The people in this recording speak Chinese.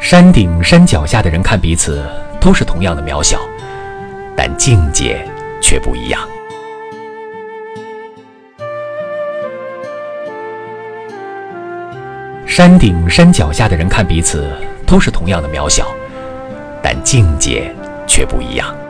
山顶山脚下的人看彼此都是同样的渺小但境界却不一样。山顶山脚下的人看彼此都是同样的渺小但境界却不一样。